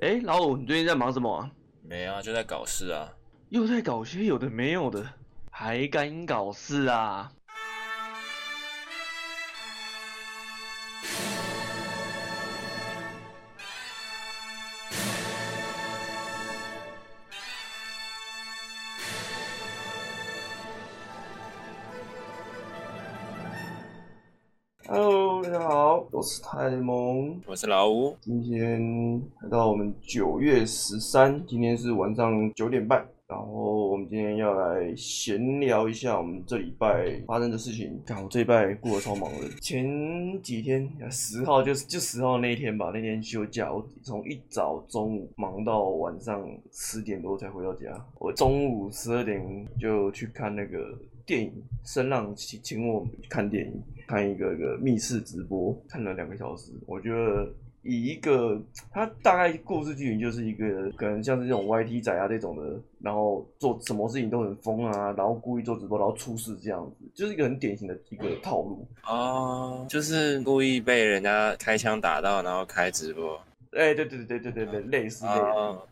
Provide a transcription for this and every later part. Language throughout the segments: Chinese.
哎，老五，你最近在忙什么啊？没啊，就在搞事啊。又在搞些有的没有的，还敢搞事啊我是泰蒙，我是老吴。今天来到我们九月十三，今天是晚上九点半，然后我们今天要来闲聊一下我们这礼拜发生的事情。看我这礼拜过得超忙的，前几天十号就就十号那一天吧，那天休假，我从一早中午忙到晚上十点多才回到家。我中午十二点就去看那个电影，声浪请请我看电影。看一个一个密室直播，看了两个小时。我觉得以一个他大概故事剧情就是一个可能像是这种 YT 仔啊这种的，然后做什么事情都很疯啊，然后故意做直播，然后出事这样子，就是一个很典型的一个套路哦，就是故意被人家开枪打到，然后开直播。哎，对对对对对对，类似类似。哦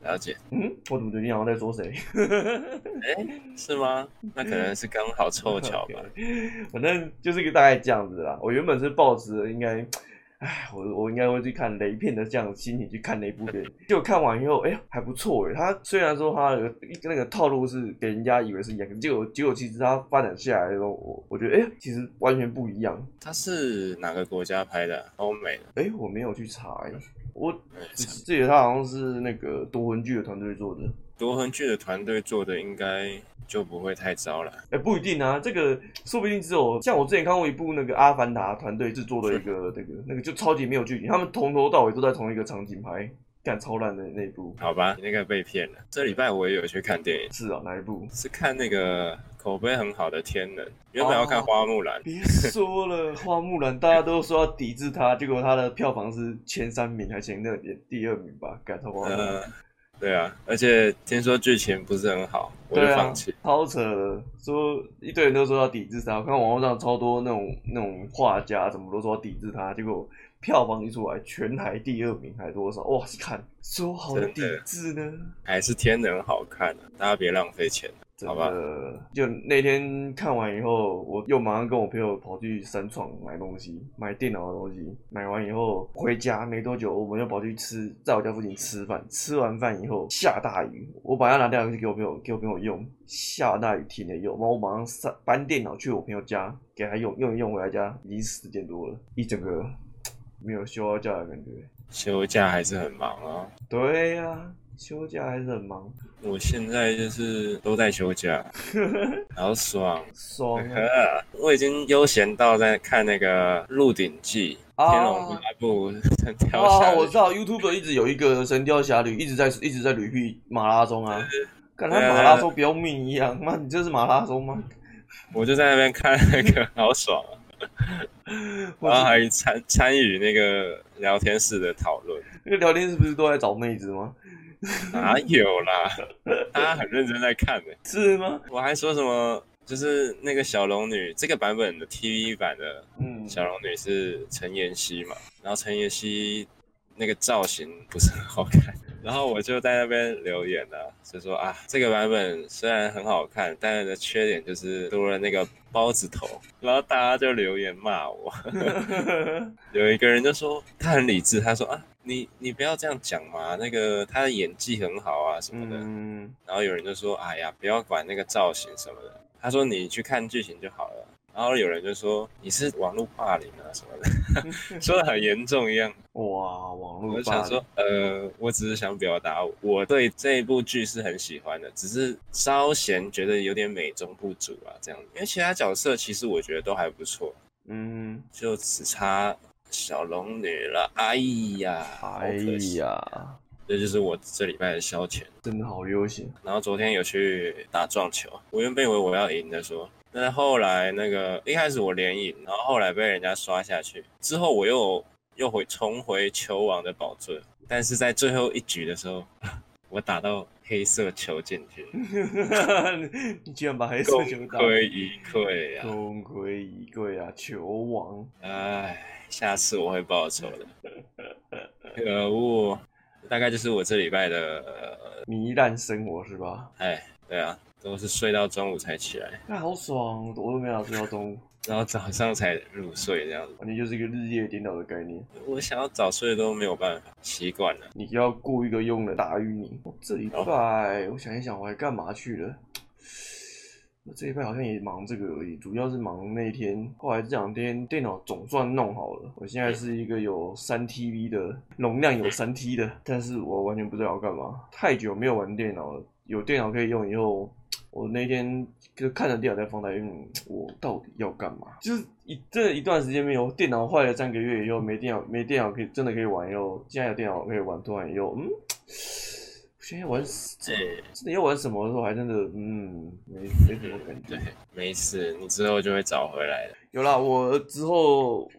了解，嗯，我怎么觉得你好像在说谁？哎、欸，是吗？那可能是刚好凑巧吧。反正就是一个大概这样子啦。我原本是抱着应该，哎，我我应该会去看雷片的这样的心情去看那部电影。结果看完以后，哎、欸，还不错哎。他虽然说他的那个套路是给人家以为是一样，结果结果其实他发展下来的时候，我我觉得哎、欸，其实完全不一样。他是哪个国家拍的？欧美的？哎、欸，我没有去查哎。我记得他好像是那个夺魂剧的团队做的，夺魂剧的团队做的应该就不会太糟了。哎、欸，不一定啊，这个说不定只有像我之前看过一部那个《阿凡达》团队制作的一个那个那个就超级没有剧情，他们从头到尾都在同一个场景拍，干超烂的那一部。好吧，你那个被骗了。这礼拜我也有去看电影，是啊，哪一部？是看那个。口碑很好的天能，原本要看花木兰。别说了，花木兰大家都说要抵制它，结果它的票房是前三名还前二名，第二名吧，改超光。嗯，对啊，而且听说剧情不是很好，我就放弃。超扯的，说一堆人都说要抵制它，我看网络上超多那种那种画家，怎么都说要抵制它，结果票房一出来，全台第二名还多少？哇，看说好的抵制呢？还是天能好看啊，大家别浪费钱。好吧，就那天看完以后，我又马上跟我朋友跑去三创买东西，买电脑的东西。买完以后回家没多久，我们又跑去吃，在我家附近吃饭。吃完饭以后下大雨，我把它拿掉去给我朋友，给我朋友用。下大雨停了用，然后我马上搬电脑去我朋友家给他用，用一用回来家已经十点多了，一整个没有休到假的感觉。休假还是很忙啊。对呀、啊。休假还是很忙，我现在就是都在休假，好爽爽啊！我已经悠闲到在看那个《鹿鼎记》《天龙八部》神雕侠侣。我知道 YouTube 一直有一个《神雕侠侣》，一直在一直在捋屁马拉松啊，跟他马拉松不要命一样。妈，你这是马拉松吗？我就在那边看那个，好爽啊！然后还参参与那个聊天室的讨论。那个聊天室不是都在找妹子吗？哪有啦？大家很认真在看呢、欸，是吗？我还说什么，就是那个小龙女这个版本的 TV 版的，嗯，小龙女是陈妍希嘛，然后陈妍希那个造型不是很好看，然后我就在那边留言了，就说啊，这个版本虽然很好看，但是的缺点就是多了那个包子头，然后大家就留言骂我，有一个人就说他很理智，他说啊。你你不要这样讲嘛，那个他的演技很好啊什么的，嗯，然后有人就说，哎呀，不要管那个造型什么的，他说你去看剧情就好了。然后有人就说你是网络霸凌啊什么的，说的很严重一样。哇，网络霸凌。我想说，呃，我只是想表达我对这一部剧是很喜欢的，只是稍嫌觉得有点美中不足啊这样。因为其他角色其实我觉得都还不错，嗯，就只差。小龙女了，哎呀，哎呀，这就是我这礼拜的消遣，真的好悠闲。然后昨天有去打撞球，我原本以为我要赢的说，但是后来那个一开始我连赢，然后后来被人家刷下去，之后我又又回重回球王的宝座，但是在最后一局的时候，我打到黑色球进去，你居然把黑色球打，功亏一篑啊，功亏一篑啊，球王，哎。下次我会报仇的。可恶，大概就是我这礼拜的糜烂生活是吧？哎，对啊，都是睡到中午才起来，那好爽，我都没有睡到中午，然后早上才入睡这样子，完全就是一个日夜颠倒的概念。我想要早睡都没有办法，习惯了。你要雇一个佣人打晕你。这礼拜、哦、我想一想，我还干嘛去了？这一拜好像也忙这个而已，主要是忙那一天。后来这两天电脑总算弄好了，我现在是一个有三 TB 的容量，有三 T 的，但是我完全不知道要干嘛。太久没有玩电脑了，有电脑可以用以后，我那天就看着电脑在放台，嗯，我到底要干嘛？就是一这一段时间没有电脑坏了三个月以后，没电脑没电脑可以真的可以玩以后，现在有电脑可以玩，突然以后，嗯。现在玩这真的要玩什么的时候，还真的嗯，没没什么感觉。对，没事，你之后就会找回来的。有啦，我之后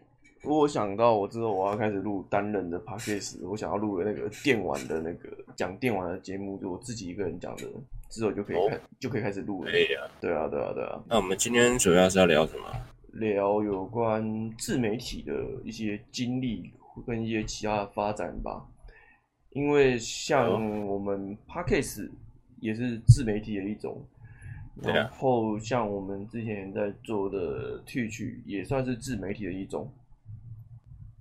如果想到我之后我要开始录单人的 podcast，我想要录的那个电玩的那个讲电玩的节目，就我自己一个人讲的，之后就可以开、哦、就可以开始录了。可以啊，对啊，对啊，对啊。那我们今天主要是要聊什么？聊有关自媒体的一些经历跟一些其他的发展吧。因为像我们 Podcast 也是自媒体的一种，然后像我们之前在做的 Twitch 也算是自媒体的一种，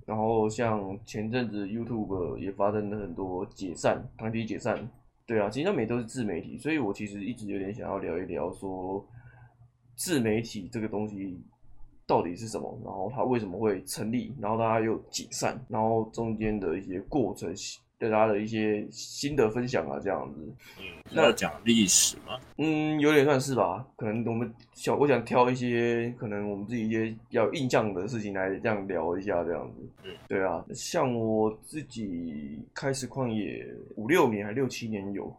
然后像前阵子 YouTube 也发生了很多解散，团体解散，对啊，其实他们也都是自媒体，所以我其实一直有点想要聊一聊说自媒体这个东西到底是什么，然后它为什么会成立，然后大家又解散，然后中间的一些过程。对他的一些心得分享啊，这样子。嗯，那要讲历史吗？嗯，有点算是吧。可能我们想，我想挑一些可能我们自己一些比较印象的事情来这样聊一下，这样子。嗯，对啊，像我自己开始创业五六年还六七年有。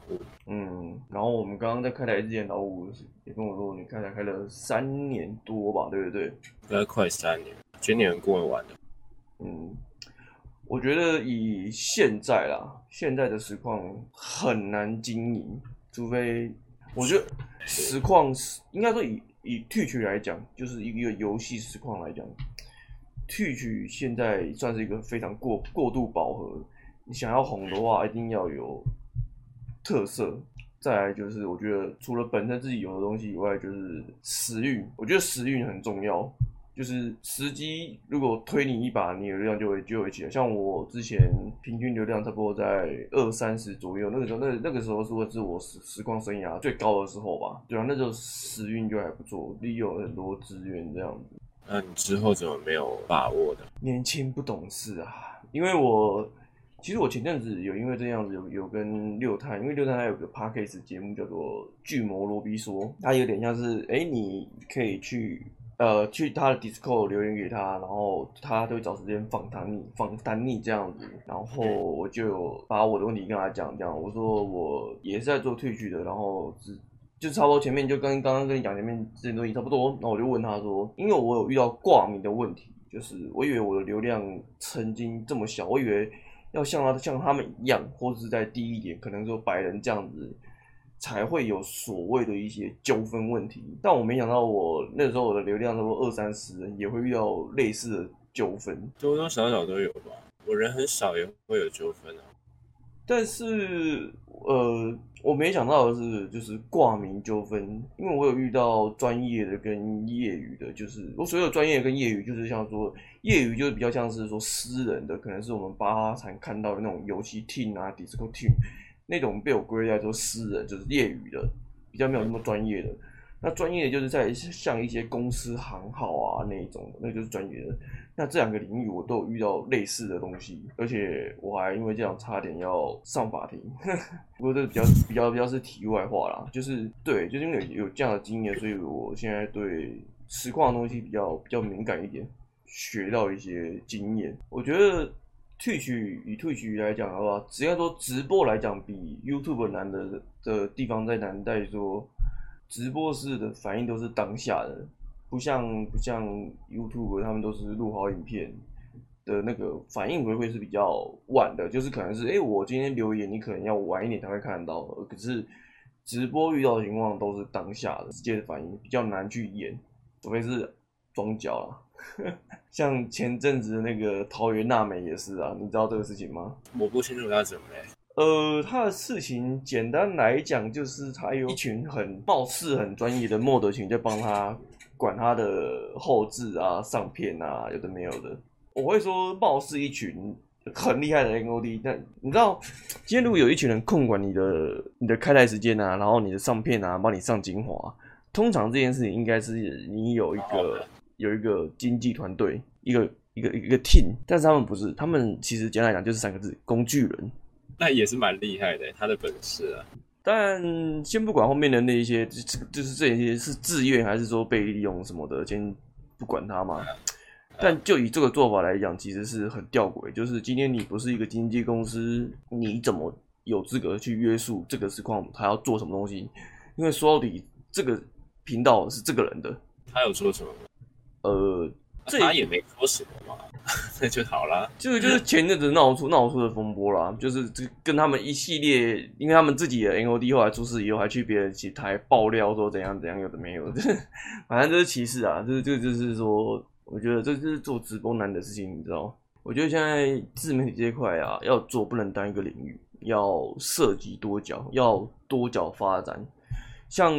嗯，然后我们刚刚在开台之前，老五也跟我说，你开台开了三年多吧，对不对？应该快三年，今年过完的。嗯。我觉得以现在啦，现在的实况很难经营，除非我觉得实况是应该说以以 Twitch 来讲，就是一个游戏实况来讲，Twitch 现在算是一个非常过过度饱和。你想要红的话，一定要有特色。再来就是，我觉得除了本身自己有的东西以外，就是时运。我觉得时运很重要。就是时机，如果推你一把，你的流量就会就会起来。像我之前平均流量差不多在二三十左右，那个时候那那个时候是会是我实实况生涯最高的时候吧。对啊，那时候时运就还不错，利用很多资源这样子。那你之后怎么没有把握的？年轻不懂事啊！因为我其实我前阵子有因为这样子有有跟六探，因为六探他有个 Podcast 节目叫做《巨魔罗比说》，他有点像是哎、欸，你可以去。呃，去他的 Discord 留言给他，然后他都会找时间访谈你，访谈你这样子。然后我就把我的问题跟他讲，这样我说我也是在做退去的，然后只就差不多前面就跟刚刚跟你讲前面这些东西差不多。然后我就问他说，因为我有遇到挂名的问题，就是我以为我的流量曾经这么小，我以为要像他像他们一样，或者是在低一点，可能说百人这样子。才会有所谓的一些纠纷问题，但我没想到我那时候我的流量差不多二三十人，也会遇到类似的纠纷，多多少少都有吧。我人很少也会有纠纷啊。但是呃，我没想到的是，就是挂名纠纷，因为我有遇到专业的跟业余的，就是我所有专业跟业余，就是像说业余就是比较像是说私人的，可能是我们八常看到的那种游戏 team 啊，Discord team。那种被我归类在做私人，就是业余的，比较没有那么专业的。那专业的就是在像一些公司行号啊那种，那就是专业的。那这两个领域我都有遇到类似的东西，而且我还因为这样差点要上法庭。不过这个比较比较比较是题外话啦，就是对，就是因为有这样的经验，所以我现在对实况的东西比较比较敏感一点，学到一些经验。我觉得。退取以退取来讲的话，只要说直播来讲，比 YouTube 难的的地方在难在说，直播式的反应都是当下的，不像不像 YouTube 他们都是录好影片的那个反应回馈是比较晚的，就是可能是哎、我今天留言，你可能要晚一点才会看得到，可是直播遇到的情况都是当下的直接的反应，比较难去演，除非是装脚了。像前阵子的那个桃园娜美也是啊，你知道这个事情吗？我不清楚他怎么嘞。呃，他的事情简单来讲，就是他有一群很貌似很专业的 mod 群在帮他管他的后置啊、上片啊，有的没有的。我会说貌似一群很厉害的 NOD，但你知道，今天如果有一群人控管你的你的开台时间啊，然后你的上片啊，帮你上精华，通常这件事情应该是你有一个有一个经纪团队，一个一个一个 team，但是他们不是，他们其实简单来讲就是三个字：工具人。那也是蛮厉害的，他的本事啊。但先不管后面的那一些，就就是这些是自愿还是说被利用什么的，先不管他嘛。但就以这个做法来讲，其实是很吊诡。就是今天你不是一个经纪公司，你怎么有资格去约束这个实况他要做什么东西？因为说到底，这个频道是这个人的。他有说什么？呃。这他也没说什么嘛，那就好了。这个就是前阵子闹出闹出的风波啦，就是这跟他们一系列，因为他们自己的 NOD 后来出事以后，还去别的几台爆料说怎样怎样，有的没有的，反正这是歧视啊。这这就是说，我觉得这就是做直播难的事情，你知道？我觉得现在自媒体这一块啊，要做不能单一个领域，要涉及多角，要多角发展。像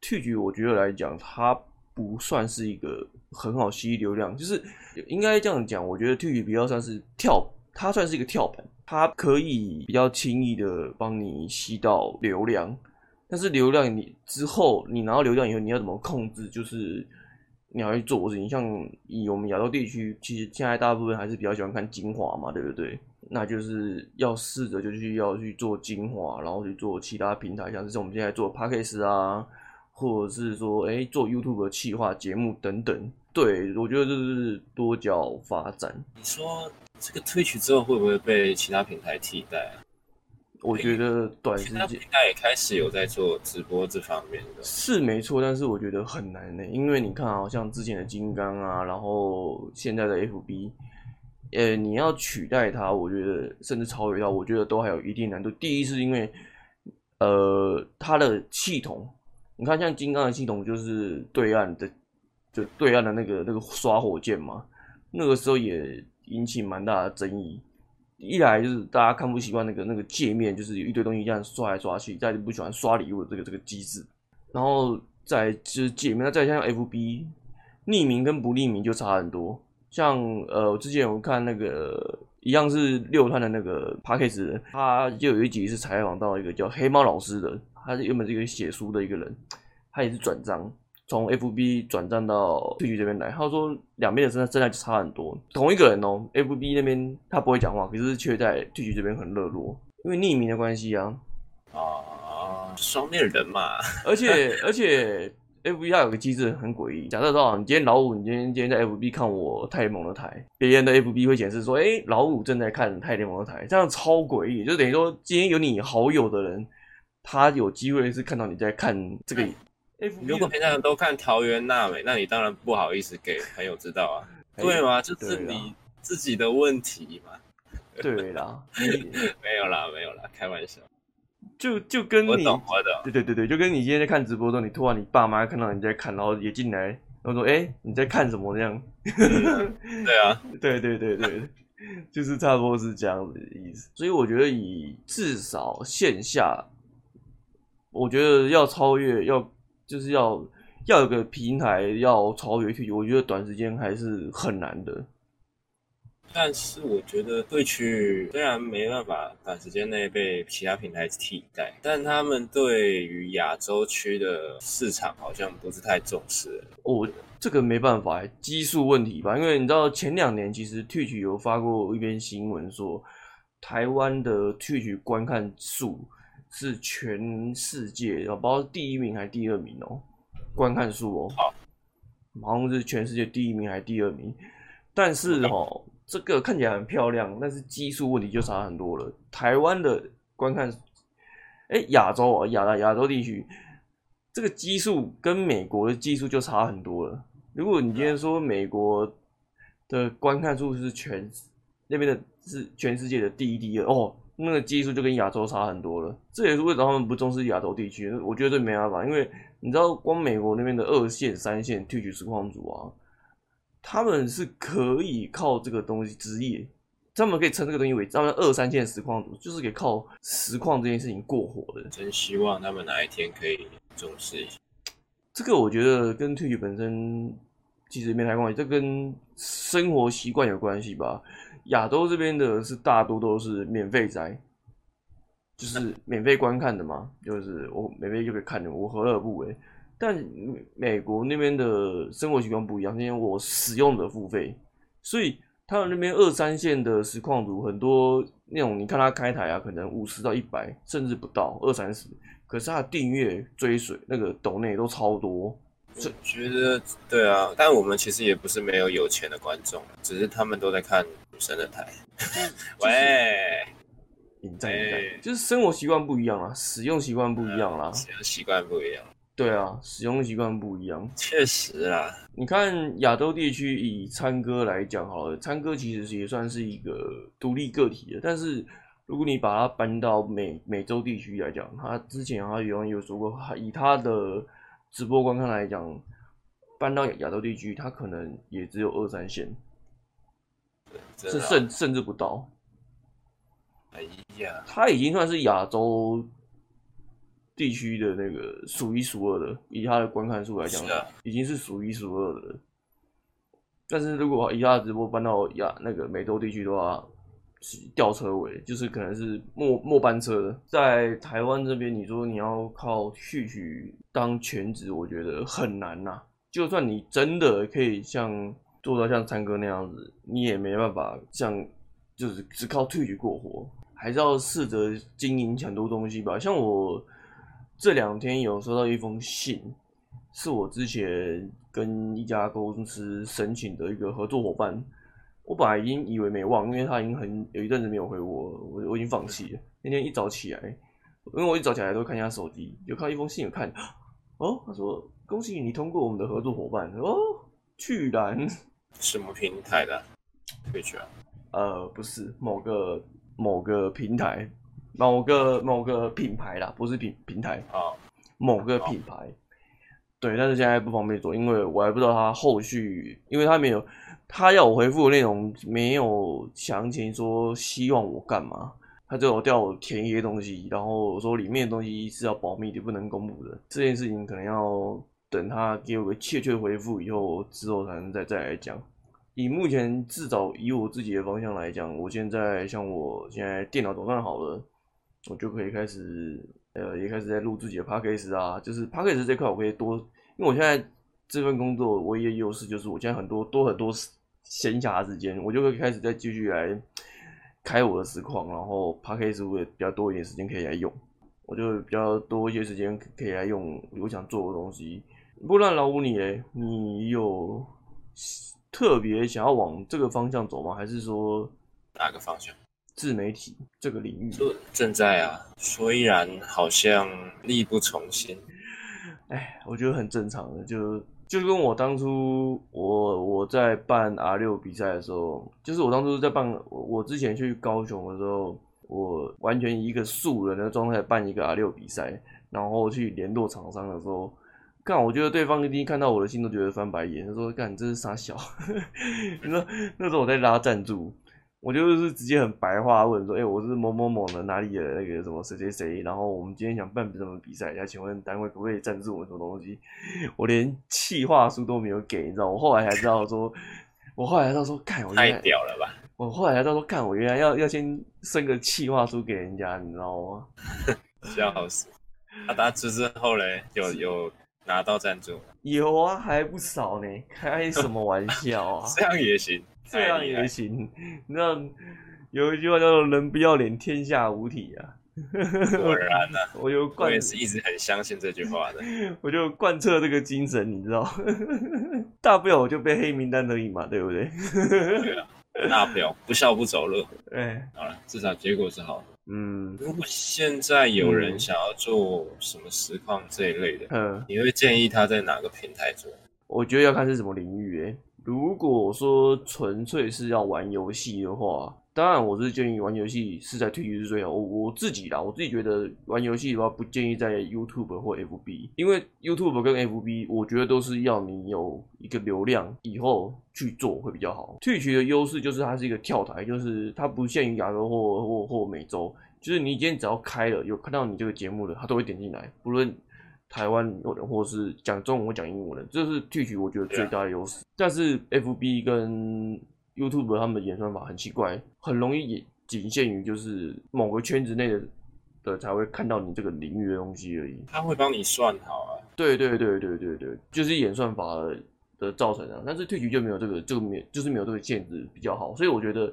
Twitch，我觉得来讲，它不算是一个。很好吸流量，就是应该这样讲。我觉得 Twitch 比较算是跳，它算是一个跳板，它可以比较轻易的帮你吸到流量。但是流量你之后，你拿到流量以后，你要怎么控制？就是你要去做事情。像以我们亚洲地区，其实现在大部分还是比较喜欢看精华嘛，对不对？那就是要试着就去要去做精华，然后去做其他平台，像是我们现在做 Podcast 啊，或者是说哎做 YouTube 的企划节目等等。对，我觉得这是多角发展。你说这个 Twitch 之后会不会被其他平台替代啊？我觉得短时间应该也开始有在做直播这方面的。是没错，但是我觉得很难呢，因为你看啊，像之前的金刚啊，然后现在的 FB，呃，你要取代它，我觉得甚至超越它，我觉得都还有一定难度。第一是因为，呃，它的系统，你看像金刚的系统就是对岸的。就对岸的那个那个刷火箭嘛，那个时候也引起蛮大的争议。一来就是大家看不习惯那个那个界面，就是有一堆东西这样刷来刷去，再就不喜欢刷礼物这个这个机制。然后再就是界面，那再像 FB 匿名跟不匿名就差很多。像呃，我之前有看那个一样是六探的那个 Podcast，他就有一集是采访到一个叫黑猫老师的，他是原本是一个写书的一个人，他也是转账。从 FB 转账到 Twitch 这边来，他说两边的生态生态就差很多。同一个人哦，FB 那边他不会讲话，可是却在 Twitch 这边很热络，因为匿名的关系啊。啊，双面人嘛。而且而且 FB 它有个机制很诡异，假设说你今天老五，你今天今天在 FB 看我泰联盟的台，别人的 FB 会显示说，哎、欸，老五正在看泰联盟的台，这样超诡异，就等于说今天有你好友的人，他有机会是看到你在看这个。如果平常人都看桃园娜美，那你当然不好意思给朋友知道啊，对吗？就是你自己的问题嘛。对啦，没有啦，没有啦，开玩笑。就就跟你，我懂，我懂。对对对对，就跟你今天在看直播的时候，你突然你爸妈看到你在看，然后也进来，然后说：“哎、欸，你在看什么？”这样。对啊，对对对对，就是差不多是这样子的意思。所以我觉得以至少线下，我觉得要超越要。就是要要有个平台要超越 Twitch，我觉得短时间还是很难的。但是我觉得 Twitch 虽然没办法短时间内被其他平台替代，但他们对于亚洲区的市场好像不是太重视。我、哦、这个没办法，基数问题吧？因为你知道前两年其实 Twitch 有发过一篇新闻说，台湾的 Twitch 观看数。是全世界，我不知道是第一名还是第二名哦，观看数哦，好像是全世界第一名还是第二名，但是哦，这个看起来很漂亮，但是基数问题就差很多了。台湾的观看，哎，亚洲啊，亚亚洲地区，这个基数跟美国的基数就差很多了。如果你今天说美国的观看数是全那边的是全世界的第一、第二哦。那个技术就跟亚洲差很多了，这也是为什么他们不重视亚洲地区。我觉得这没办法，因为你知道，光美国那边的二线、三线 Twitch 实况组啊，他们是可以靠这个东西职业，他们可以称这个东西为他们二三线实况组，就是可以靠实况这件事情过活的。真希望他们哪一天可以重视一下。这个我觉得跟 Twitch 本身其实没太关系，这跟生活习惯有关系吧。亚洲这边的是大多都是免费宅，就是免费观看的嘛，就是我免费就可以看的，我何乐而不为？但美国那边的生活习惯不一样，因为我使用的付费，所以他们那边二三线的实况主很多那种，你看他开台啊，可能五十到一百，甚至不到二三十，可是他的订阅追随那个抖内都超多。我觉得对啊，但我们其实也不是没有有钱的观众，只是他们都在看女。生的台，喂，引战引战，就是生活习惯不一样啦，使用习惯不一样啦，使用习惯不一样。对啊，使用习惯不一样，确实啦。你看亚洲地区以餐哥来讲好了，餐哥其实也算是一个独立个体的，但是如果你把它搬到美美洲地区来讲，他之前他有有说过，以他的直播观看来讲，搬到亚洲地区，它可能也只有二三线。是甚甚至不到，哎呀，他已经算是亚洲地区的那个数一数二的，以它的观看数来讲，啊、已经是数一数二的了。但是如果以他的直播搬到亚那个美洲地区的话，吊车尾，就是可能是末末班车。在台湾这边，你说你要靠去取当全职，我觉得很难呐、就算你真的可以像。做到像参哥那样子，你也没办法像就是只靠退去过活，还是要试着经营很多东西吧。像我这两天有收到一封信，是我之前跟一家公司申请的一个合作伙伴。我本来已经以为没忘，因为他已经很有一阵子没有回我，我我已经放弃了。那天一早起来，因为我一早起来都看一下手机，有看到一封信，有看哦，他说恭喜你通过我们的合作伙伴哦，居然。什么平台的？退去啊？呃，不是某个某个平台，某个某个品牌啦，不是平平台啊，哦、某个品牌。哦、对，但是现在不方便做，因为我还不知道他后续，因为他没有，他要我回复的内容没有详情，说希望我干嘛，他就有叫我填一些东西，然后说里面的东西是要保密的，不能公布的。这件事情可能要。等他给我个确切回复以后，之后才能再再来讲。以目前至少以我自己的方向来讲，我现在像我现在电脑总算好了，我就可以开始呃，也开始在录自己的 podcast 啊。就是 podcast 这块我可以多，因为我现在这份工作唯一的优势就是我现在很多多很多闲暇时间，我就会开始再继续来开我的实况，然后 podcast 会比较多一点时间可以来用，我就比较多一些时间可以来用我想做的东西。不然老五你诶，你有特别想要往这个方向走吗？还是说哪个方向？自媒体这个领域？正在啊，虽然好像力不从心。哎，我觉得很正常的，就就跟我当初我我在办 R 六比赛的时候，就是我当初在办我之前去高雄的时候，我完全以一个素人的状态办一个 R 六比赛，然后去联络厂商的时候。干，我觉得对方一定看到我的心都觉得翻白眼。他说：“干，你这是傻小。”你说那时候我在拉赞助，我就是直接很白话问说：“哎、欸，我是某某某的哪里的那个什么谁谁谁，然后我们今天想办什么比赛，要请问单位可不可以赞助我们什么东西？” 我连企划书都没有给，你知道？我后来才知道说，我后来才知道说，干，我太屌了吧！我后来才知道说，干，我原来要要先生个企划书给人家，你知道吗？笑死！啊，他之之后嘞，有有。拿到赞助有啊，还不少呢。开什么玩笑啊？这样也行，这样也行。你知道有一句话叫做“人不要脸，天下无敌”啊。果然呢、啊，我就贯，我也是一直很相信这句话的。我就贯彻这个精神，你知道，大不了我就被黑名单而已嘛，对不对？对啊，大不了不笑不走路。哎，好了，至少结果是好的。嗯，如果现在有人想要做什么实况这一类的，嗯，你会建议他在哪个平台做？我觉得要看是什么领域诶。如果说纯粹是要玩游戏的话，当然我是建议玩游戏是在 Twitch 是最好。我我自己啦，我自己觉得玩游戏的话不建议在 YouTube 或 FB，因为 YouTube 跟 FB 我觉得都是要你有一个流量以后去做会比较好。推取的优势就是它是一个跳台，就是它不限于亚洲或或或美洲，就是你今天只要开了有看到你这个节目的，它都会点进来，不论。台湾有人或是讲中文或讲英文的，这是 Twitch 我觉得最大的优势。但是 FB 跟 YouTube 他们的演算法很奇怪，很容易也仅限于就是某个圈子内的的才会看到你这个领域的东西而已。他会帮你算好啊。对对对对对对，就是演算法的造成啊。但是 Twitch 就没有这个，这个没就是没有这个限制比较好。所以我觉得，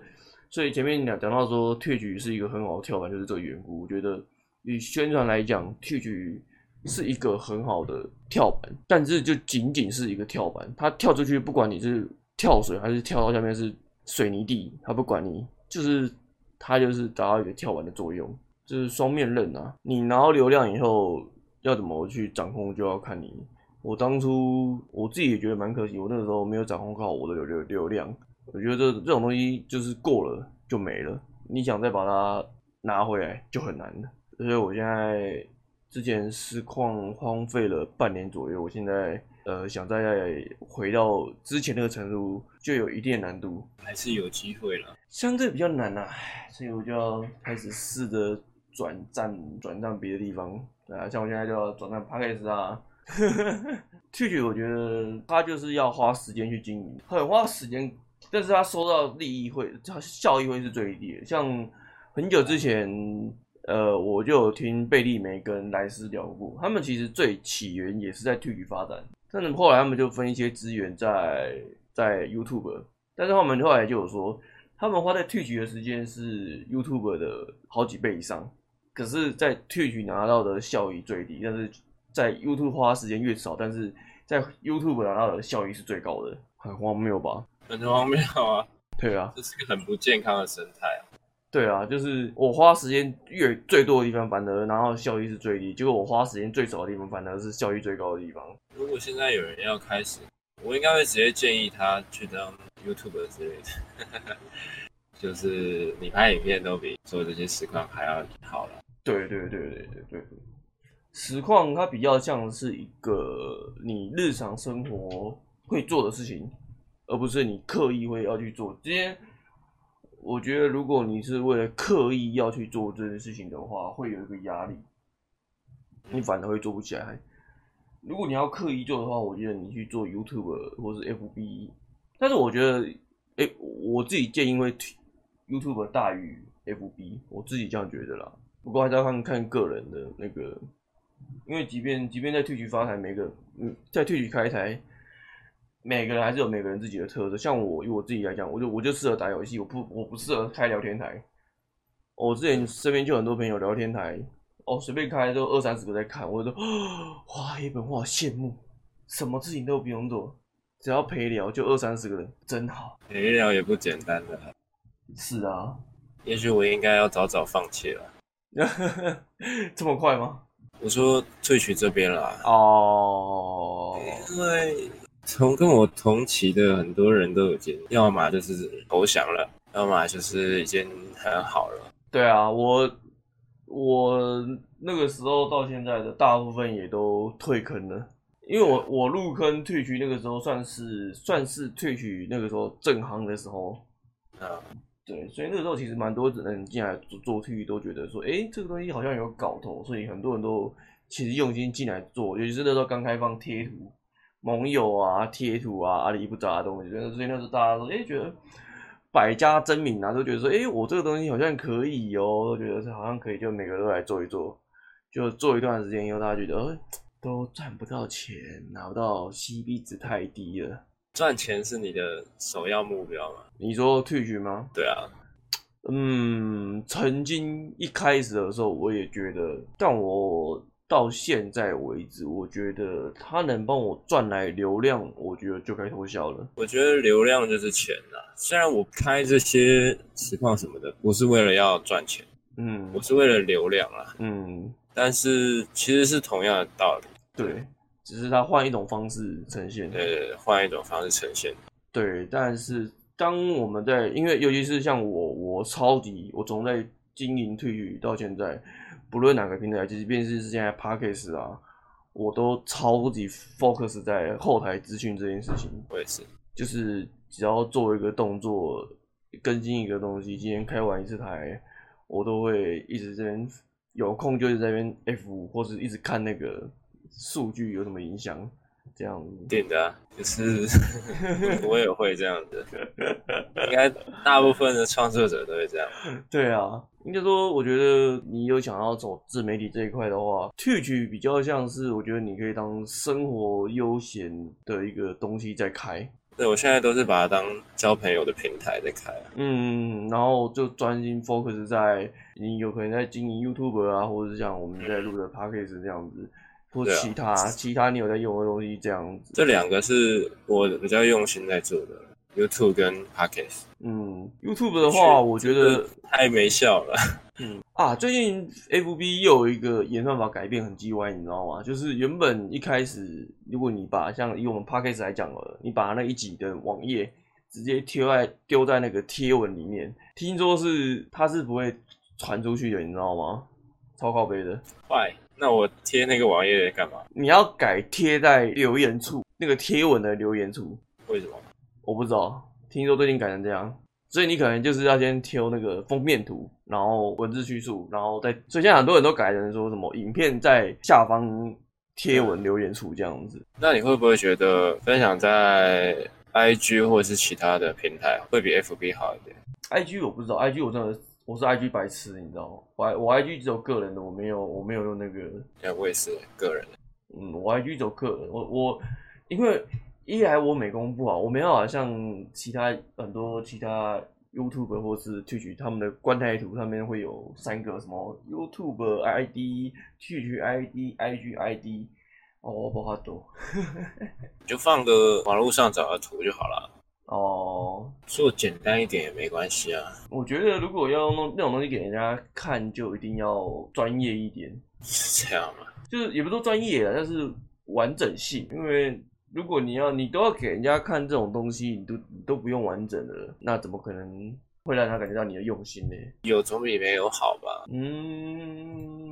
所以前面讲讲到说 Twitch 是一个很好的跳板，就是这个缘故。我觉得以宣传来讲，Twitch 是一个很好的跳板，但是就仅仅是一个跳板，它跳出去，不管你是跳水还是跳到下面是水泥地，它不管你，就是它就是达到一个跳板的作用，就是双面刃啊。你拿到流量以后，要怎么去掌控，就要看你。我当初我自己也觉得蛮可惜，我那个时候没有掌控好我的流流流量。我觉得这这种东西就是过了就没了，你想再把它拿回来就很难了。所以我现在。之前实况荒废了半年左右，我现在呃想再回到之前那个程度，就有一定的难度，还是有机会了，相对比较难啊，所以我就要开始试着转战转战别的地方。啊，像我现在就要转战 Podcast 啊，确实我觉得他就是要花时间去经营，很花时间，但是他收到利益会，他效益会是最低的，像很久之前。呃，我就有听贝利梅跟莱斯聊过，他们其实最起源也是在 Twitch 发展，但是后来他们就分一些资源在在 YouTube，但是他们后来就有说，他们花在 Twitch 的时间是 YouTube 的好几倍以上，可是，在 Twitch 拿到的效益最低，但是在 YouTube 花时间越少，但是在 YouTube 拿到的效益是最高的，很荒谬吧？很荒谬啊！对啊，这是个很不健康的生态啊。对啊，就是我花时间越最多的地方，反而然后效益是最低；结果我花时间最少的地方，反而是效益最高的地方。如果现在有人要开始，我应该会直接建议他去当 YouTuber 之类的，就是你拍影片都比做这些实况还要好了。对对对对对对，实况它比较像是一个你日常生活会做的事情，而不是你刻意会要去做。今天。我觉得，如果你是为了刻意要去做这件事情的话，会有一个压力，你反而会做不起来。如果你要刻意做的话，我觉得你去做 YouTube 或是 FB，但是我觉得，哎、我自己建议会 YouTube 大于 FB，我自己这样觉得啦。不过还是要看看个人的那个，因为即便即便在 Twitch 发台，每个嗯，在 Twitch 开台。每个人还是有每个人自己的特色，像我以我自己来讲，我就我就适合打游戏，我不我不适合开聊天台。我之前身边就很多朋友聊天台，哦，随便开都二三十个在看，我就说哇，一本我好羡慕，什么事情都不用做，只要陪聊就二三十个人，真好。陪聊也不简单的。是啊，也许我应该要早早放弃了。这么快吗？我说萃取这边了。哦，因为。从跟我同期的很多人都有见，要么就是投降了，要么就是已经很好了。对啊，我我那个时候到现在的大部分也都退坑了，因为我我入坑退去那个时候算是算是退去那个时候正行的时候啊，对，所以那个时候其实蛮多人进来做做退都觉得说，哎，这个东西好像有搞头，所以很多人都其实用心进来做，尤其是那时候刚开放贴图。盟友啊，贴图啊，阿里不杂的东西，所以那时候大家都哎、欸、觉得百家争鸣啊，都觉得说哎、欸、我这个东西好像可以哦、喔，都觉得是好像可以，就每个人都来做一做，就做一段时间以后，大家觉得、欸、都赚不到钱，拿不到 CB 值太低了。赚钱是你的首要目标吗？你说退群吗？对啊，嗯，曾经一开始的时候我也觉得，但我。到现在为止，我觉得他能帮我赚来流量，我觉得就该偷笑了。我觉得流量就是钱呐。虽然我开这些实况什么的，不是为了要赚钱，嗯，我是为了流量啦，嗯，但是其实是同样的道理，对，只是他换一种方式呈现，对对对，换一种方式呈现，对，但是当我们在，因为尤其是像我，我超级，我总在经营 Twitch 到现在，不论哪个平台，即便是现在 Podcast 啊，我都超级 focus 在后台资讯这件事情。我也是，就是只要做一个动作，更新一个东西，今天开完一次台，我都会一直这边有空就是在这边 F，或是一直看那个数据有什么影响。这样子，对的，就是 我也会这样子，应该大部分的创作者都会这样。对啊，应该说，我觉得你有想要走自媒体这一块的话，Twitch 比较像是，我觉得你可以当生活悠闲的一个东西在开。对，我现在都是把它当交朋友的平台在开。嗯，然后就专心 focus 在你有可能在经营 YouTube 啊，或者是像我们在录的 Podcast 这样子。或其他、啊、其他你有在用的东西这样子，这两个是我比较用心在做的，YouTube 跟 Podcast。嗯，YouTube 的话，我觉得太没效了。嗯啊，最近 FB 又有一个演算法改变很鸡歪，你知道吗？就是原本一开始，如果你把像以我们 Podcast 来讲了，你把那一集的网页直接贴在丢在那个贴文里面，听说是它是不会传出去的，你知道吗？超靠背的，坏。那我贴那个网页干嘛？你要改贴在留言处，那个贴文的留言处。为什么？我不知道。听说最近改成这样，所以你可能就是要先挑那个封面图，然后文字叙述，然后再。所以现在很多人都改成说什么影片在下方贴文留言处这样子。那你会不会觉得分享在 IG 或者是其他的平台会比 FB 好一点？IG 我不知道，IG 我真的。我是 IG 白痴，你知道吗？我我 IG 只有个人的，我没有我没有用那个。对，我也是个人的。嗯，我 IG 只有个人，我我因为一来我美工不好，我没有好像其他很多其他 YouTube 或是 Twitch 他们的官台图上面会有三个什么 YouTube ID、Twitch ID、IG ID，哦，我不好多，就放个网络上找的图就好了。哦，做简单一点也没关系啊。我觉得如果要弄那种东西给人家看，就一定要专业一点。是这样吗？就是也不说专业啊，但是完整性。因为如果你要你都要给人家看这种东西，你都你都不用完整的，那怎么可能会让他感觉到你的用心呢？有总比没有好吧？嗯。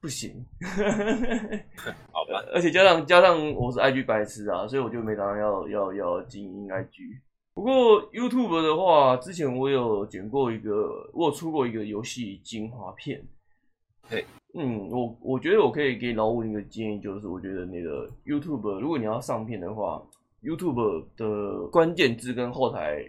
不行，好吧。而且加上加上我是 IG 白痴啊，所以我就没打算要要要经营 IG。不过 YouTube 的话，之前我有剪过一个，我有出过一个游戏精华片。嘿，嗯，我我觉得我可以给老五一个建议，就是我觉得那个 YouTube 如果你要上片的话，YouTube 的关键字跟后台。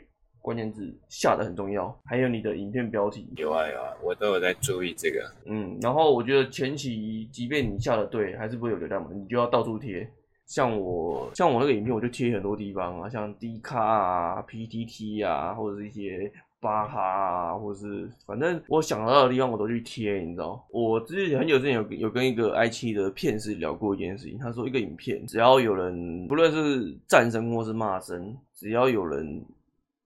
关键字下的很重要，还有你的影片标题。有啊有啊，我都有在注意这个。嗯，然后我觉得前期即便你下的对，还是不会有流量嘛，你就要到处贴。像我像我那个影片，我就贴很多地方啊，像 D 卡啊、PTT 啊，或者是一些巴哈啊，或者是反正我想得到的地方我都去贴，你知道？我之前很久之前有有跟一个 i 七的片师聊过一件事情，他说一个影片只要有人，不论是赞声或是骂声，只要有人。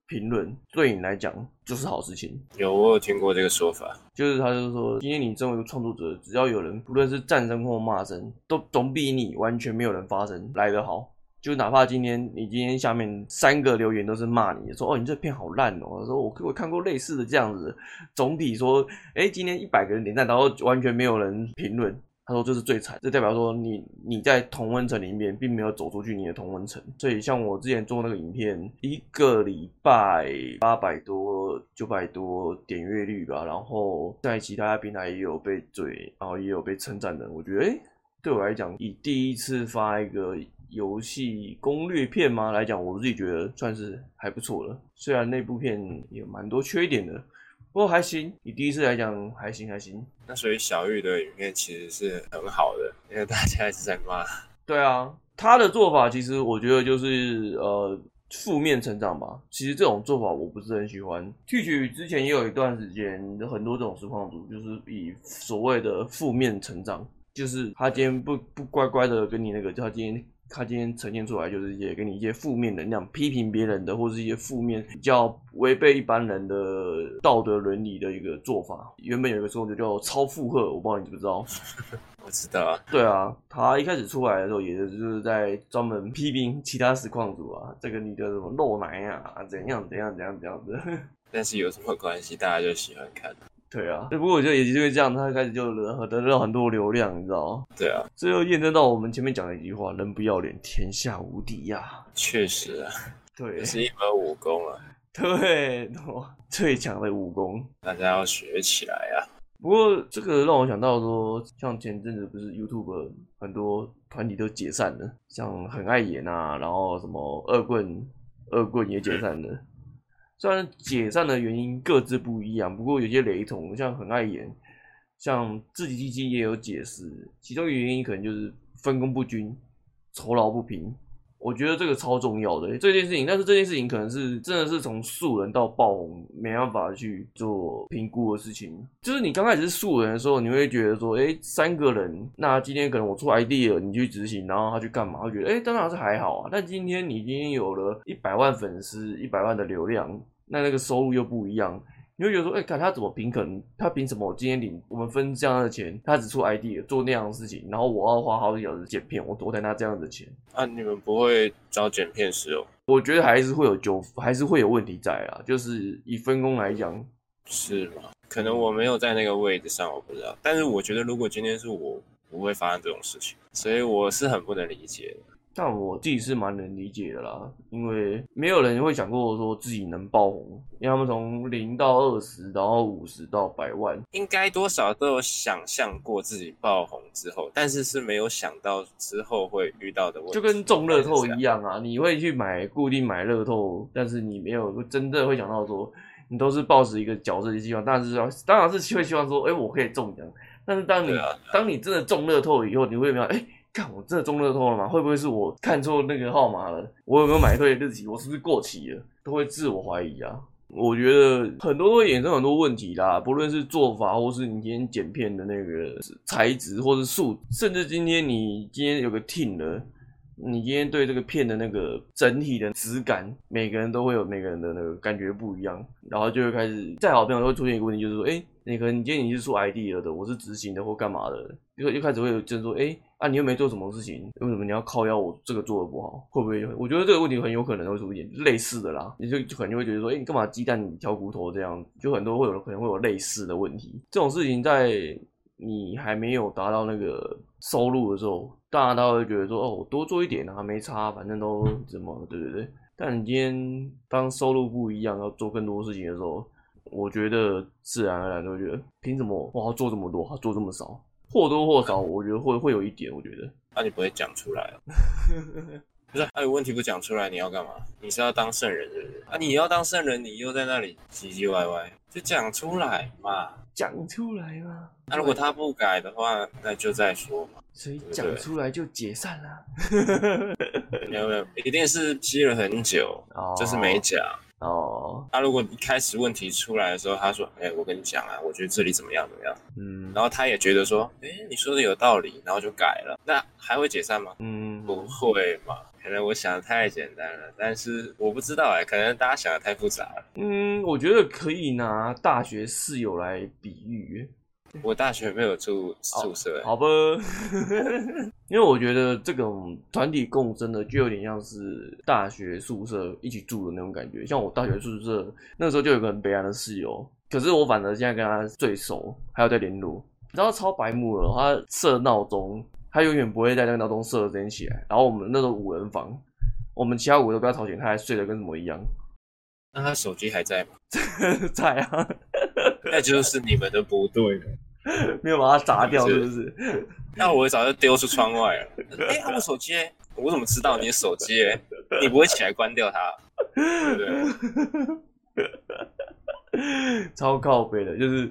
评论对你来讲就是好事情。有，我有听过这个说法，就是他就是说，今天你作为一个创作者，只要有人，不论是赞声或骂声，都总比你完全没有人发声来得好。就哪怕今天你今天下面三个留言都是骂你，说哦你这片好烂哦，说我我看过类似的这样子，总比说，哎今天一百个人点赞，然后完全没有人评论。他说这是最惨，这代表说你你在同温层里面并没有走出去你的同温层，所以像我之前做那个影片，一个礼拜八百多九百多点阅率吧，然后在其他平台也有被嘴，然后也有被称赞的，我觉得诶对我来讲，以第一次发一个游戏攻略片嘛来讲，我自己觉得算是还不错了，虽然那部片有蛮多缺点的。不过还行，你第一次来讲还行还行。那所以小玉的影片其实是很好的，因为大家一直在骂。对啊，他的做法其实我觉得就是呃负面成长吧。其实这种做法我不是很喜欢。Twitch 之前也有一段时间，很多这种实况主就是以所谓的负面成长，就是他今天不不乖乖的跟你那个，就他今天他今天呈现出来就是一些给你一些负面能量，批评别人的，或是一些负面比较违背一般人的道德伦理的一个做法。原本有一个说法就叫超负荷，我不知道你知不知道？我知道啊。对啊，他一开始出来的时候，也就是在专门批评其他实况组啊，这个女的什么露奶啊，怎样怎样怎样怎样的。但是有什么关系？大家就喜欢看。对啊，不过我觉得也是因为这样，他开始就得到很多流量，你知道吗？对啊，这又验证到我们前面讲的一句话：人不要脸，天下无敌呀、啊。确实啊，对，这是一门武功啊。对，最强的武功，大家要学起来啊。不过这个让我想到说，像前阵子不是 YouTube 很多团体都解散了，像很爱演啊，然后什么恶棍，恶棍也解散了。嗯虽然解散的原因各自不一样，不过有些雷同，像很爱演，像自己基金也有解释，其中一个原因可能就是分工不均、酬劳不平。我觉得这个超重要的这件事情，但是这件事情可能是真的是从素人到爆红没办法去做评估的事情。就是你刚开始是素人的时候，你会觉得说，哎，三个人，那今天可能我出 idea，你去执行，然后他去干嘛？会觉得，哎，当然是还好啊。但今天你今天有了一百万粉丝，一百万的流量。那那个收入又不一样，你会觉得说，哎、欸，看他怎么平衡？他凭什么？我今天领我们分这样的钱，他只出 idea 做那样的事情，然后我要花好几小时剪片，我多才拿这样的钱。啊，你们不会找剪片师哦？我觉得还是会有纠，还是会有问题在啊。就是以分工来讲，是吗？可能我没有在那个位置上，我不知道。但是我觉得，如果今天是我，不会发生这种事情，所以我是很不能理解的。但我自己是蛮能理解的啦，因为没有人会想过说自己能爆红，因为他们从零到二十，然后五十到百万，应该多少都有想象过自己爆红之后，但是是没有想到之后会遇到的问题，就跟中乐透一样啊，你会去买固定买乐透，但是你没有真的会想到说，你都是抱持一个角色的希望，但是当然是会希望说，哎、欸，我可以中奖，但是当你、当你真的中乐透以后，你会没有哎？欸看我这中乐透了吗？会不会是我看错那个号码了？我有没有买对日期？我是不是过期了？都会自我怀疑啊。我觉得很多都会衍生很多问题啦，不论是做法，或是你今天剪片的那个材质，或是数，甚至今天你今天有个 team 的，你今天对这个片的那个整体的质感，每个人都会有每个人的那个感觉不一样，然后就会开始再好朋友都会出现一个问题，就是说，哎、欸，那个你今天你是出 idea 的，我是执行的或干嘛的，就就开始会有就是说，哎、啊，你又没做什么事情，为什么你要靠腰我这个做的不好？会不会？我觉得这个问题很有可能会出现，类似的啦。你就就可能就会觉得说，哎、你干嘛鸡蛋挑骨头这样？就很多会有可能会有类似的问题。这种事情在你还没有达到那个收入的时候，当然他会觉得说，哦，我多做一点啊，没差，反正都怎么，对对对。但你今天当收入不一样，要做更多事情的时候，我觉得自然而然都会觉得，凭什么我要做这么多，他做这么少？或多或少，我觉得会会有一点。我觉得，那、啊、你不会讲出来 啊？不是，还、啊、有问题不讲出来，你要干嘛？你是要当圣人是不是？啊，你要当圣人，你又在那里唧唧歪歪，就讲出来嘛。讲出来嘛。那、啊、如果他不改的话，那就再说嘛。所以讲出来就解散了。没有没有，一定是积了很久，哦、就是没讲。哦，他如果一开始问题出来的时候，他说：“哎、欸，我跟你讲啊，我觉得这里怎么样怎么样。”嗯，然后他也觉得说：“哎、欸，你说的有道理。”然后就改了，那还会解散吗？嗯，不会嘛？可能我想的太简单了，但是我不知道哎、欸，可能大家想的太复杂了。嗯，我觉得可以拿大学室友来比喻。我大学没有住宿舍，好吧？因为我觉得这种团体共生的，就有点像是大学宿舍一起住的那种感觉。像我大学宿舍那个时候就有个很悲哀的室友，可是我反而现在跟他最熟，还有在联络。你知道超白目了，他设闹钟，他永远不会在那个闹钟设的时间起来。然后我们那时候五人房，我们其他五个都不要吵醒，他还睡得跟什么一样。那他手机还在吗？在啊。那就是你们的不对了，没有把它砸掉，是不是？那我早就丢出窗外了。哎、欸，我手机，我怎么知道你的手机？你不会起来关掉它，对不对？超靠北的，就是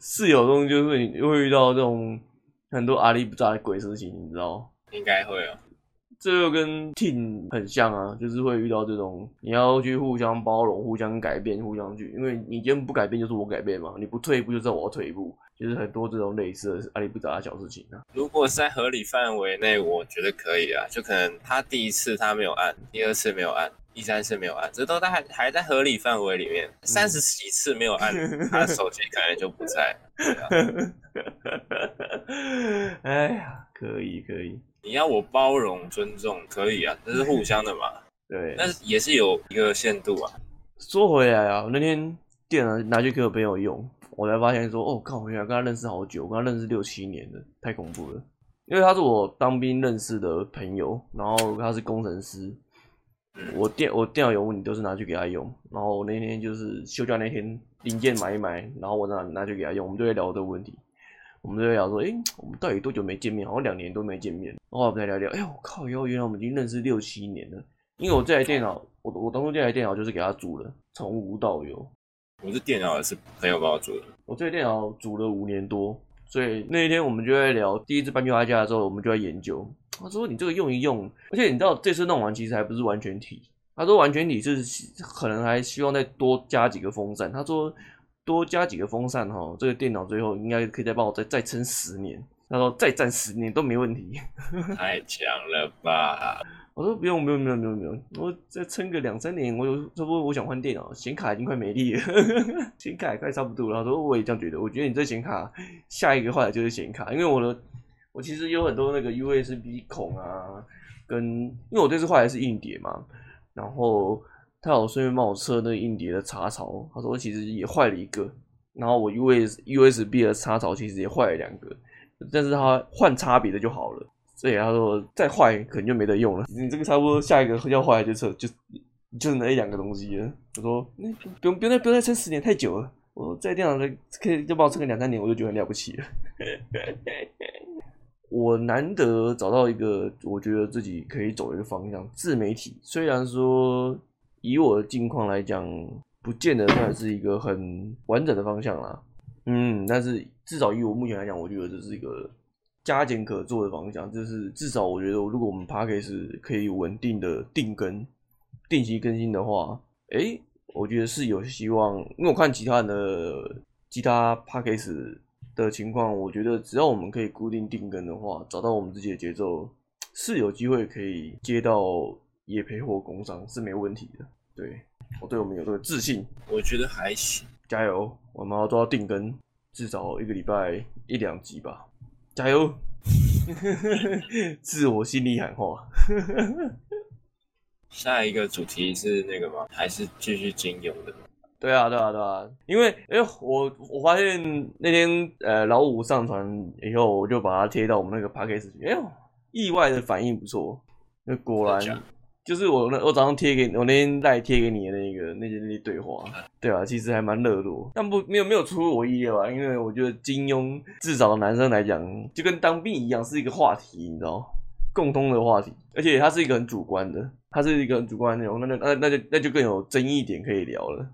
室友中，就是你会遇到这种很多阿里不扎的鬼事情，你知道？应该会啊。这就跟 team 很像啊，就是会遇到这种，你要去互相包容、互相改变、互相去，因为你今天不改变，就是我改变嘛；你不退一步，就是我要退一步。就是很多这种类似的阿里不达的小事情啊。如果是在合理范围内，我觉得可以啊。就可能他第一次他没有按，第二次没有按，第三次没有按，这都在还还在合理范围里面。三十几次没有按，嗯、他的手机可能就不在。哎呀，可以可以，你要我包容尊重可以啊，这是互相的嘛。对，但是也是有一个限度啊。说回来啊，那天电脑拿去给我朋友用，我才发现说，哦靠，原来跟他认识好久，我跟他认识六七年了，太恐怖了。因为他是我当兵认识的朋友，然后他是工程师，我电我电脑有问题都是拿去给他用，然后那天就是休假那天零件买一买，然后我拿拿去给他用，我们就在聊这个问题，我们就会聊说，诶，我们到底多久没见面？好像两年都没见面，然后我们再聊聊，哎呦我靠，哟，原来我们已经认识六七年了。因为我这台电脑，我我当初这台电脑就是给他组的，从无到有。我这电脑也是朋友帮我组的。我这台电脑组了五年多，所以那一天我们就在聊，第一次搬去他家的时候，我们就在研究。他说：“你这个用一用，而且你知道这次弄完其实还不是完全体。他说完全体是可能还希望再多加几个风扇。他说多加几个风扇哈，这个电脑最后应该可以再帮我再再撑十年。他说再战十年都没问题。太强了吧！”我说不用不用不用不用不用，我再撑个两三年，我就差不多我想换电脑，显卡已经快没力了，显卡也快差不多了。他说我也这样觉得，我觉得你这显卡下一个坏的就是显卡，因为我的我其实有很多那个 USB 孔啊，跟因为我这次坏的是硬碟嘛，然后他有顺便帮我测那个硬碟的插槽，他说其实也坏了一个，然后我 US USB 的插槽其实也坏了两个，但是他换差别的就好了。所以他说再坏可能就没得用了，你这个差不多下一个要坏就测就就那一两个东西了。我说那不用不用再不用再撑十年太久了，我在电脑的可以就帮我撑个两三年，我就觉得很了不起了。我难得找到一个我觉得自己可以走的一个方向，自媒体。虽然说以我的境况来讲，不见得算是一个很完整的方向啦，嗯，但是至少以我目前来讲，我觉得这是一个。加减可做的方向，就是至少我觉得，如果我们 Podcast 可以稳定的定更、定期更新的话，诶、我觉得是有希望。因为我看其他人的其他 Podcast 的情况，我觉得只要我们可以固定定更的话，找到我们自己的节奏，是有机会可以接到也配或工伤是没问题的。对，我对我们有这个自信。我觉得还行，加油！我们要做到定更，至少一个礼拜一两集吧。加油！自我心里喊话。下一个主题是那个吗？还是继续金庸的？对啊，对啊，对啊。因为，哎，我我发现那天呃老五上传以后，我就把它贴到我们那个 podcast 里。哎呦，意外的反应不错。那果然。就是我那我早上贴给你，我那天带贴给你的那个那些那些对话，对啊，其实还蛮热络，但不没有没有出乎我意料啊，因为我觉得金庸至少男生来讲，就跟当兵一样是一个话题，你知道，共通的话题，而且它是一个很主观的，它是一个很主观的内容，那那那那就那就更有争议点可以聊了，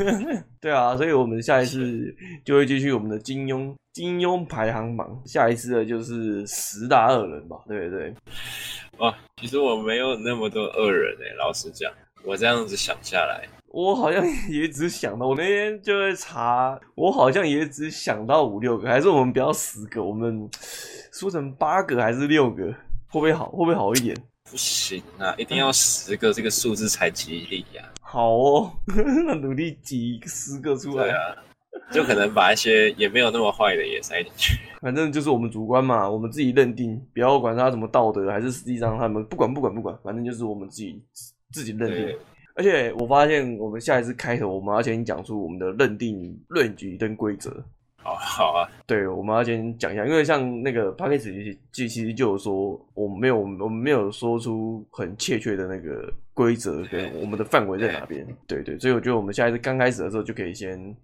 对啊，所以我们下一次就会继续我们的金庸金庸排行榜，下一次的就是十大恶人吧，对不对？哇，其实我没有那么多恶人哎，老实讲，我这样子想下来，我好像 也只想到，我那天就在查，我好像也只想到五六个，还是我们不要十个，我们 说成八个还是六个，会不会好？会不会好一点？不行啊，一定要十个，这个数字才吉利呀、啊。好哦，那努力挤十个出来。对啊。就可能把一些也没有那么坏的也塞进去，反正就是我们主观嘛，我们自己认定，不要管他什么道德还是实际上他们不管不管不管，反正就是我们自己自己认定。而且我发现我们下一次开头，我们要先讲出我们的认定论据跟规则。好，好啊，对，我们要先讲一下，因为像那个 Podcast 其实就有说，我们没有我们没有说出很确切的那个规则跟我们的范围在哪边。对对，所以我觉得我们下一次刚开始的时候就可以先。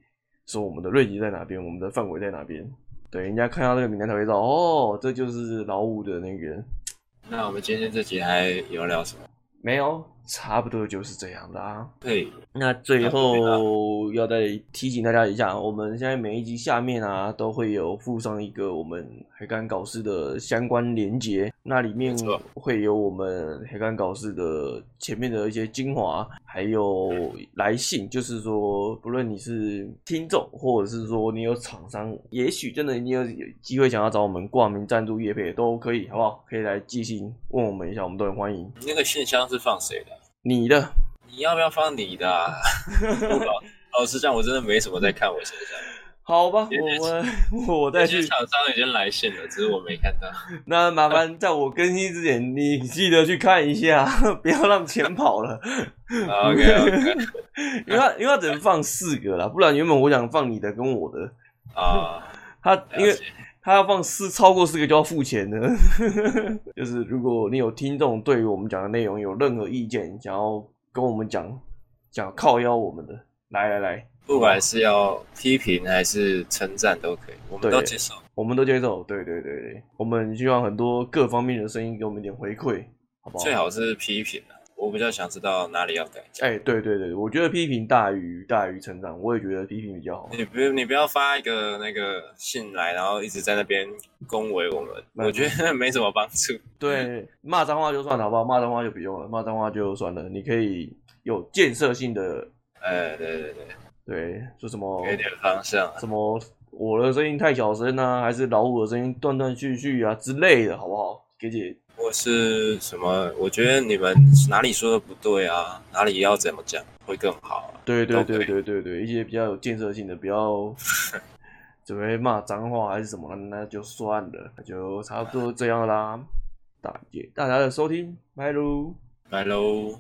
说我们的瑞吉在哪边，我们的范围在哪边？对，人家看到那个名单才会知道，哦，这就是老五的那个。那我们今天这集还有聊什么？没有，差不多就是这样的啊。对，那最后要再提醒大家一下，我们现在每一集下面啊都会有附上一个我们黑干搞事的相关连接，那里面会有我们黑干搞事的前面的一些精华，还有来信，就是说不论你是听众，或者是说你有厂商，也许真的你有机会想要找我们挂名赞助业配都可以，好不好？可以来寄信问我们一下，我们都很欢迎。那个信箱是放谁的？你的，你要不要放你的啊？老实讲，我真的没什么在看我身上。好吧，我我 我再去。厂商已经来信了，只是我没看到。那麻烦在我更新之前，你记得去看一下，不要让钱跑了。OK OK，因为他因为他只能放四个啦，不然原本我想放你的跟我的啊。他因为他要放四超过四个就要付钱的。就是如果你有听众对于我们讲的内容有任何意见，想要跟我们讲，想靠邀我们的，来来来，不管是要批评还是称赞都可以，我们都接受，我们都接受。对对对对，我们希望很多各方面的声音给我们一点回馈，好不好？最好是批评啊。我比较想知道哪里要改进。哎、欸，对对对，我觉得批评大于大于成长，我也觉得批评比较好。你不你不要发一个那个信来，然后一直在那边恭维我们，我觉得 没什么帮助。对，骂脏话就算了，好不好？骂脏话就不用了，骂脏话就算了。你可以有建设性的，哎、欸，对对对，对，说什么？给点方向、啊。什么？我的声音太小声啊，还是老虎的声音断断续续啊之类的，好不好？给姐。或是什么？我觉得你们哪里说的不对啊？哪里要怎么讲会更好啊？对对对对对对，一些比较有建设性的，不要 准备骂脏话还是什么，那就算了，那就差不多这样啦。大姐大家的收听，拜喽，拜喽。